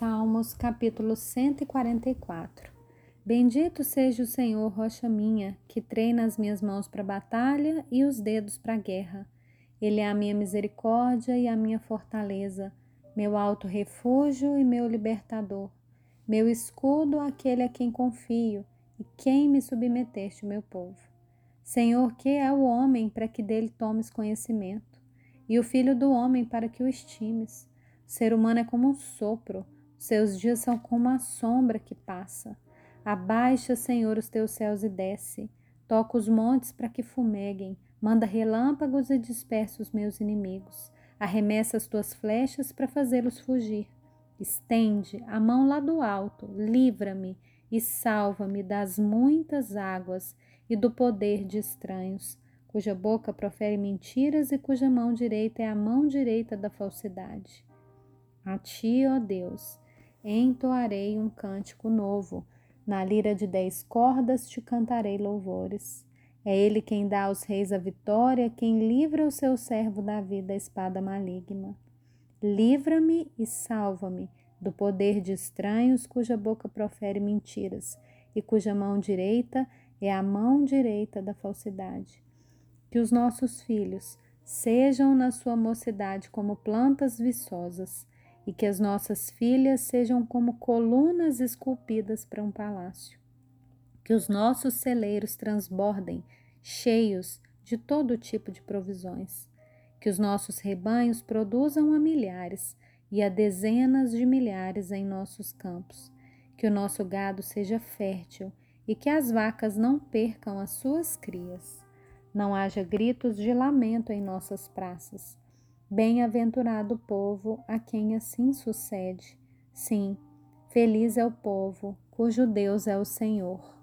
Salmos capítulo 144 Bendito seja o Senhor, rocha minha, que treina as minhas mãos para a batalha e os dedos para a guerra. Ele é a minha misericórdia e a minha fortaleza, meu alto refúgio e meu libertador, meu escudo, aquele a quem confio, e quem me submeteste, meu povo. Senhor, que é o homem para que dele tomes conhecimento, e o filho do homem para que o estimes. O ser humano é como um sopro, seus dias são como a sombra que passa. Abaixa, Senhor, os teus céus e desce. Toca os montes para que fumeguem. Manda relâmpagos e dispersa os meus inimigos. Arremessa as tuas flechas para fazê-los fugir. Estende a mão lá do alto, livra-me e salva-me das muitas águas e do poder de estranhos, cuja boca profere mentiras e cuja mão direita é a mão direita da falsidade. A ti, ó Deus, entoarei um cântico novo. Na lira de dez cordas te cantarei louvores. É ele quem dá aos reis a vitória, quem livra o seu servo da espada maligna. Livra-me e salva-me do poder de estranhos cuja boca profere mentiras e cuja mão direita é a mão direita da falsidade. Que os nossos filhos sejam na sua mocidade como plantas viçosas e que as nossas filhas sejam como colunas esculpidas para um palácio. Que os nossos celeiros transbordem, cheios de todo tipo de provisões. Que os nossos rebanhos produzam a milhares e a dezenas de milhares em nossos campos. Que o nosso gado seja fértil e que as vacas não percam as suas crias. Não haja gritos de lamento em nossas praças Bem-aventurado o povo a quem assim sucede. Sim, feliz é o povo cujo Deus é o Senhor.